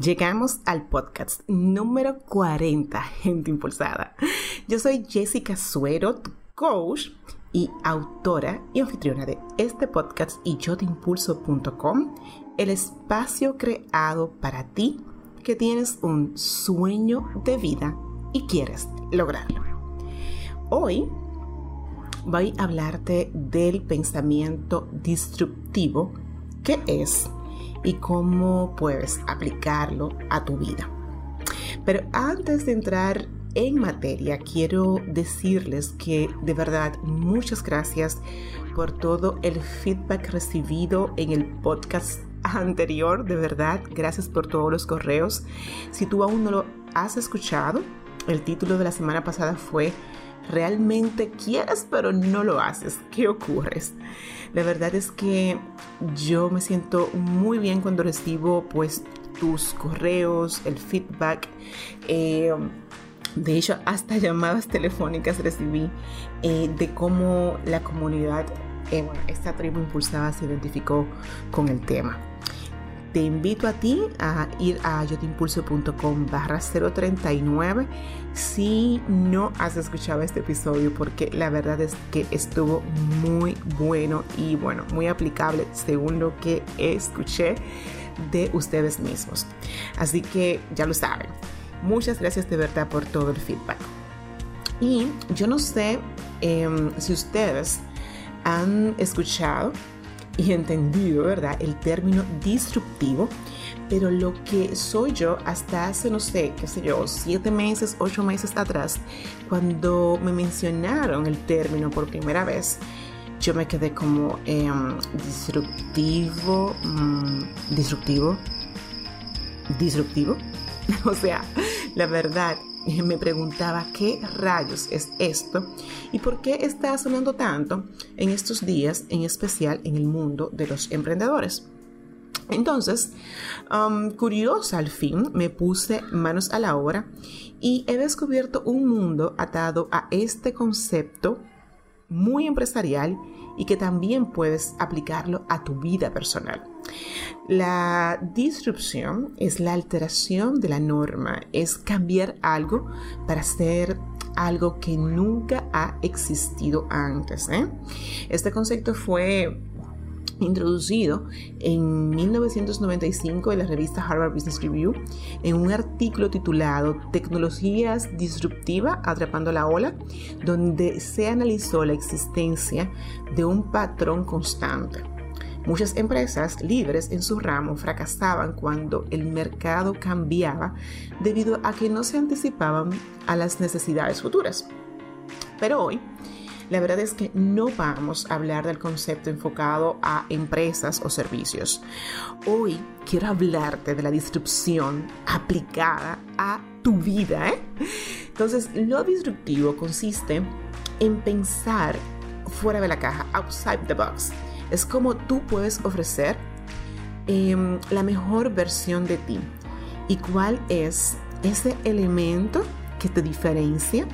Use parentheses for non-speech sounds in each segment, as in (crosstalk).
Llegamos al podcast número 40, gente impulsada. Yo soy Jessica Suero, coach y autora y anfitriona de este podcast y yo te impulso.com, el espacio creado para ti que tienes un sueño de vida y quieres lograrlo. Hoy voy a hablarte del pensamiento disruptivo que es y cómo puedes aplicarlo a tu vida. Pero antes de entrar en materia, quiero decirles que de verdad muchas gracias por todo el feedback recibido en el podcast anterior, de verdad, gracias por todos los correos. Si tú aún no lo has escuchado, el título de la semana pasada fue realmente quieres pero no lo haces. ¿Qué ocurre? La verdad es que yo me siento muy bien cuando recibo pues tus correos, el feedback. Eh, de hecho, hasta (laughs) llamadas telefónicas recibí eh, de cómo la comunidad, eh, esta tribu impulsada se identificó con el tema te invito a ti a ir a yotimpulso.com barra 039 si no has escuchado este episodio porque la verdad es que estuvo muy bueno y bueno, muy aplicable según lo que escuché de ustedes mismos. Así que ya lo saben. Muchas gracias de verdad por todo el feedback. Y yo no sé em, si ustedes han escuchado y entendido, ¿verdad? El término disruptivo, pero lo que soy yo hasta hace, no sé, qué sé yo, siete meses, ocho meses atrás, cuando me mencionaron el término por primera vez, yo me quedé como em, disruptivo, mm, disruptivo, disruptivo. (laughs) o sea, la verdad, (laughs) me preguntaba qué rayos es esto y por qué está sonando tanto en estos días, en especial en el mundo de los emprendedores. Entonces, curiosa al fin, me puse manos a la obra y he descubierto un mundo atado a este concepto muy empresarial y que también puedes aplicarlo a tu vida personal. La disrupción es la alteración de la norma, es cambiar algo para hacer algo que nunca ha existido antes. ¿eh? Este concepto fue introducido en 1995 en la revista Harvard Business Review en un artículo titulado Tecnologías disruptiva atrapando la ola, donde se analizó la existencia de un patrón constante. Muchas empresas líderes en su ramo fracasaban cuando el mercado cambiaba debido a que no se anticipaban a las necesidades futuras. Pero hoy, la verdad es que no vamos a hablar del concepto enfocado a empresas o servicios. Hoy quiero hablarte de la disrupción aplicada a tu vida. ¿eh? Entonces, lo disruptivo consiste en pensar fuera de la caja, outside the box. Es como tú puedes ofrecer em, la mejor versión de ti. ¿Y cuál es ese elemento que te diferencia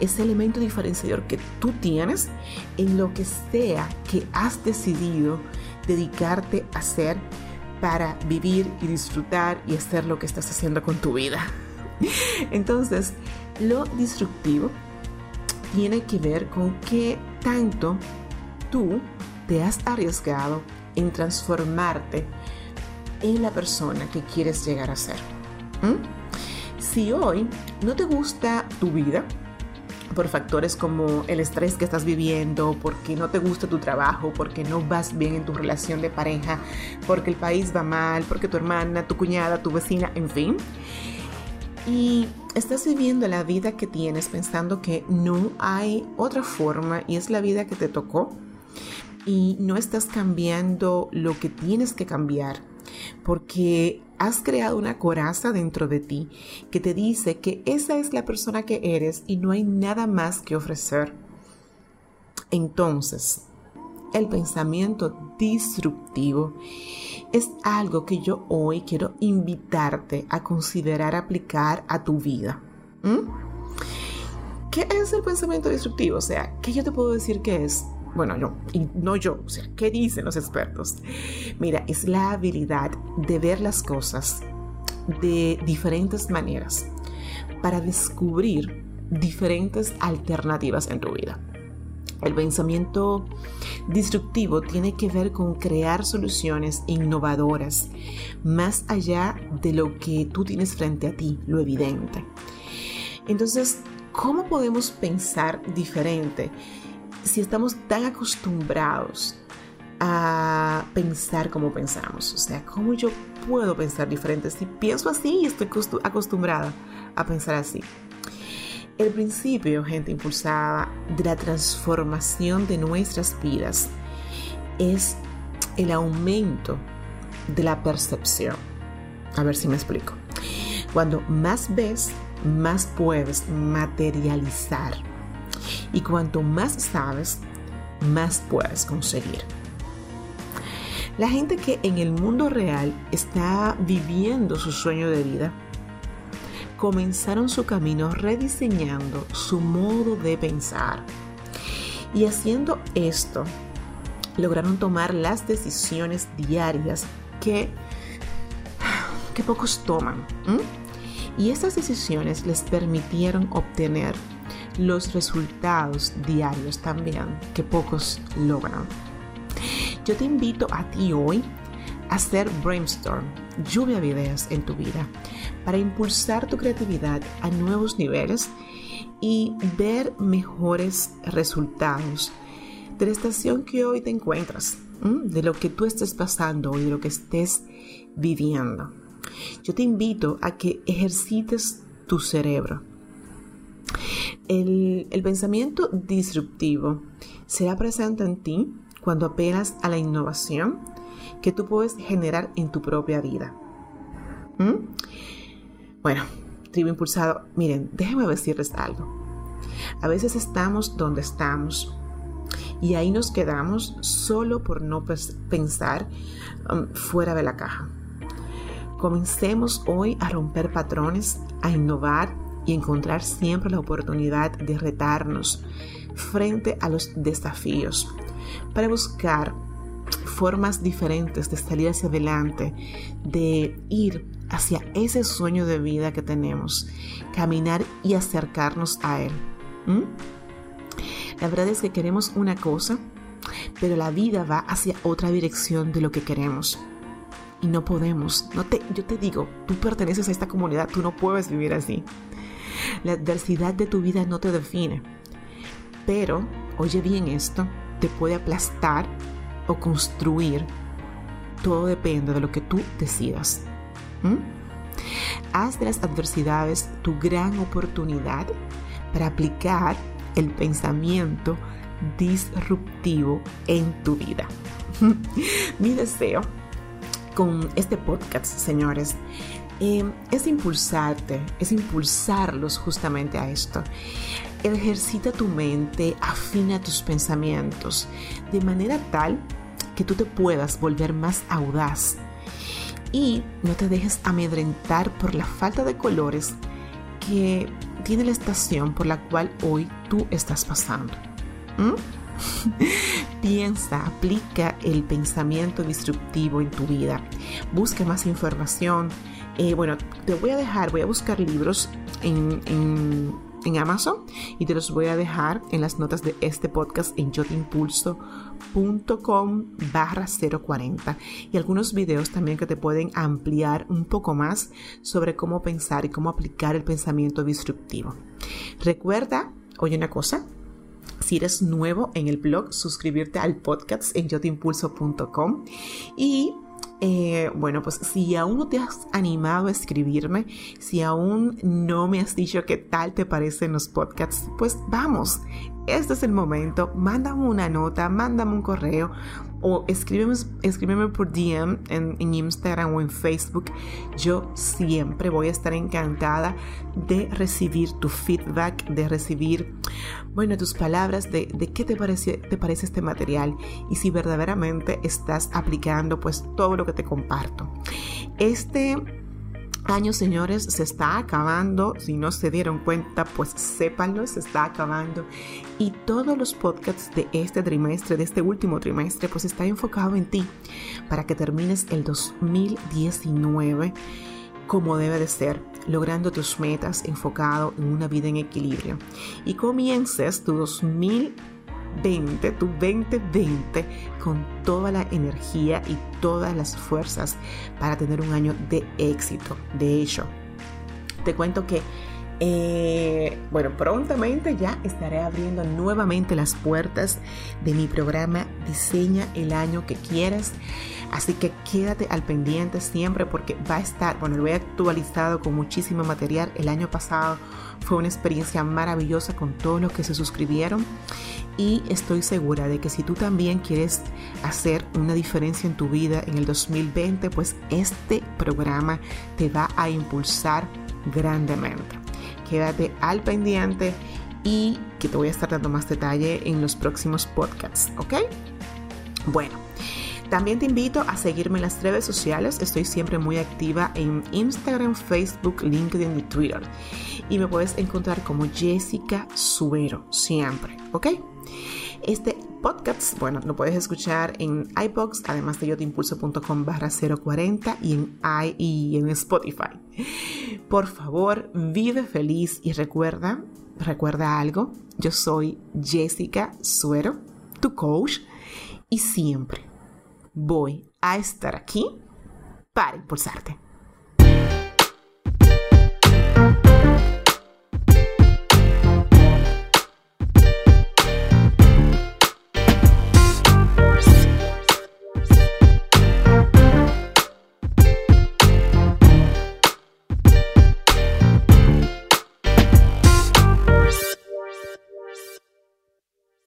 ese elemento diferenciador que tú tienes en lo que sea que has decidido dedicarte a hacer para vivir y disfrutar y hacer lo que estás haciendo con tu vida. (laughs) Entonces, lo disruptivo tiene que ver con qué tanto tú te has arriesgado en transformarte en la persona que quieres llegar a ser. Si hoy no te gusta tu vida, por factores como el estrés que estás viviendo, porque no te gusta tu trabajo, porque no vas bien en tu relación de pareja, porque el país va mal, porque tu hermana, tu cuñada, tu vecina, en fin. Y estás viviendo la vida que tienes pensando que no hay otra forma y es la vida que te tocó y no estás cambiando lo que tienes que cambiar porque has creado una coraza dentro de ti que te dice que esa es la persona que eres y no hay nada más que ofrecer. Entonces, el pensamiento disruptivo es algo que yo hoy quiero invitarte a considerar aplicar a tu vida. ¿Mm? ¿Qué es el pensamiento disruptivo? O sea, ¿qué yo te puedo decir que es? Bueno, no, y no yo, o sea, ¿qué dicen los expertos? Mira, es la habilidad de ver las cosas de diferentes maneras para descubrir diferentes alternativas en tu vida. El pensamiento disruptivo tiene que ver con crear soluciones innovadoras más allá de lo que tú tienes frente a ti, lo evidente. Entonces, ¿cómo podemos pensar diferente si estamos tan acostumbrados a pensar como pensamos? O sea, ¿cómo yo puedo pensar diferente si pienso así y estoy acostumbrada a pensar así? El principio, gente impulsada, de la transformación de nuestras vidas es el aumento de la percepción. A ver si me explico. Cuando más ves, más puedes materializar. Y cuanto más sabes, más puedes conseguir. La gente que en el mundo real está viviendo su sueño de vida comenzaron su camino rediseñando su modo de pensar. Y haciendo esto, lograron tomar las decisiones diarias que, que pocos toman. Y esas decisiones les permitieron obtener los resultados diarios también que pocos logran. Yo te invito a ti hoy a hacer brainstorm, lluvia de ideas en tu vida para impulsar tu creatividad a nuevos niveles y ver mejores resultados de la estación que hoy te encuentras, de lo que tú estés pasando y de lo que estés viviendo. Yo te invito a que ejercites tu cerebro. El, pensamiento disruptivo será presente en ti cuando apelas a la innovación que tú puedes generar en tu propia vida. Bueno, tribu impulsado, miren, déjenme decirles algo. A veces estamos donde estamos y ahí nos quedamos solo por no pensar um, fuera de la caja. Comencemos hoy a romper patrones, a innovar y encontrar siempre la oportunidad de retarnos frente a los desafíos para buscar formas diferentes de salir hacia adelante, de ir hacia ese sueño de vida que tenemos, caminar y acercarnos a Él. La verdad es que queremos una cosa, pero la vida va hacia otra dirección de lo que queremos. Y no podemos. No te, yo te digo, tú perteneces a esta comunidad, tú no puedes vivir así. La adversidad de tu vida no te define. Pero, oye bien esto, te puede aplastar o construir. Todo depende de lo que tú decidas. Haz de las adversidades tu gran oportunidad para aplicar el pensamiento disruptivo en tu vida. (laughs) Mi deseo con este podcast, señores, em, es impulsarte, es impulsarlos justamente a esto. Ejercita tu mente, afina tus pensamientos, de manera tal que tú te puedas volver más audaz, y no te dejes amedrentar por la falta de colores que tiene la estación por la cual hoy tú estás pasando. (laughs) Piensa, aplica el pensamiento disruptivo en tu vida. Busca más información. Eh, bueno, te voy a dejar, voy a buscar libros en en Amazon y te los voy a dejar en las notas de este podcast en yotimpulso.com barra 040 y algunos videos también que te pueden ampliar un poco más sobre cómo pensar y cómo aplicar el pensamiento disruptivo. Recuerda, oye una cosa, si eres nuevo en el blog, suscribirte al podcast en yotimpulso.com y eh, bueno, pues si aún no te has animado a escribirme, si aún no me has dicho qué tal te parecen los podcasts, pues vamos, este es el momento, mándame una nota, mándame un correo o escríbeme, escríbeme por DM en, Instagram o en Facebook. Yo siempre voy a estar encantada de recibir tu feedback, de recibir, bueno, tus palabras de, de qué te parece, te parece este material y si verdaderamente estás aplicando pues todo lo que te comparto. Este año, señores, se está acabando. Si no se dieron cuenta, pues sépanlo, se está acabando. Y todos los podcasts de este trimestre, de este último trimestre, pues está enfocado en ti para que termines el 2019 como debe de ser, logrando tus metas enfocado en una vida en equilibrio y comiences tu 2020, tu 2020 con toda la energía y todas las fuerzas para tener un año de éxito. De hecho, te cuento que eh, bueno, prontamente ya estaré abriendo nuevamente las puertas de mi programa Diseña el año que quieras. Así que quédate al pendiente siempre porque va a estar, bueno, lo he actualizado con muchísimo material. El año pasado fue una experiencia maravillosa con todos los que se suscribieron y estoy segura de que si tú también quieres hacer una diferencia en tu vida en el 2020, pues este programa te va a impulsar grandemente. Quédate al pendiente y que te voy a estar dando más detalle en los próximos podcasts, ¿ok? Bueno, también te invito a seguirme en las redes sociales. Estoy siempre muy activa en Instagram, Facebook, LinkedIn y Twitter. Y me puedes encontrar como Jessica Suero, siempre, ¿ok? Este podcast, bueno, lo puedes escuchar en iBox, además de yotimpulso.com barra 040 y en, i, y en Spotify. Por favor, vive feliz y recuerda, recuerda algo, yo soy Jessica Suero, tu coach, y siempre voy a estar aquí para impulsarte.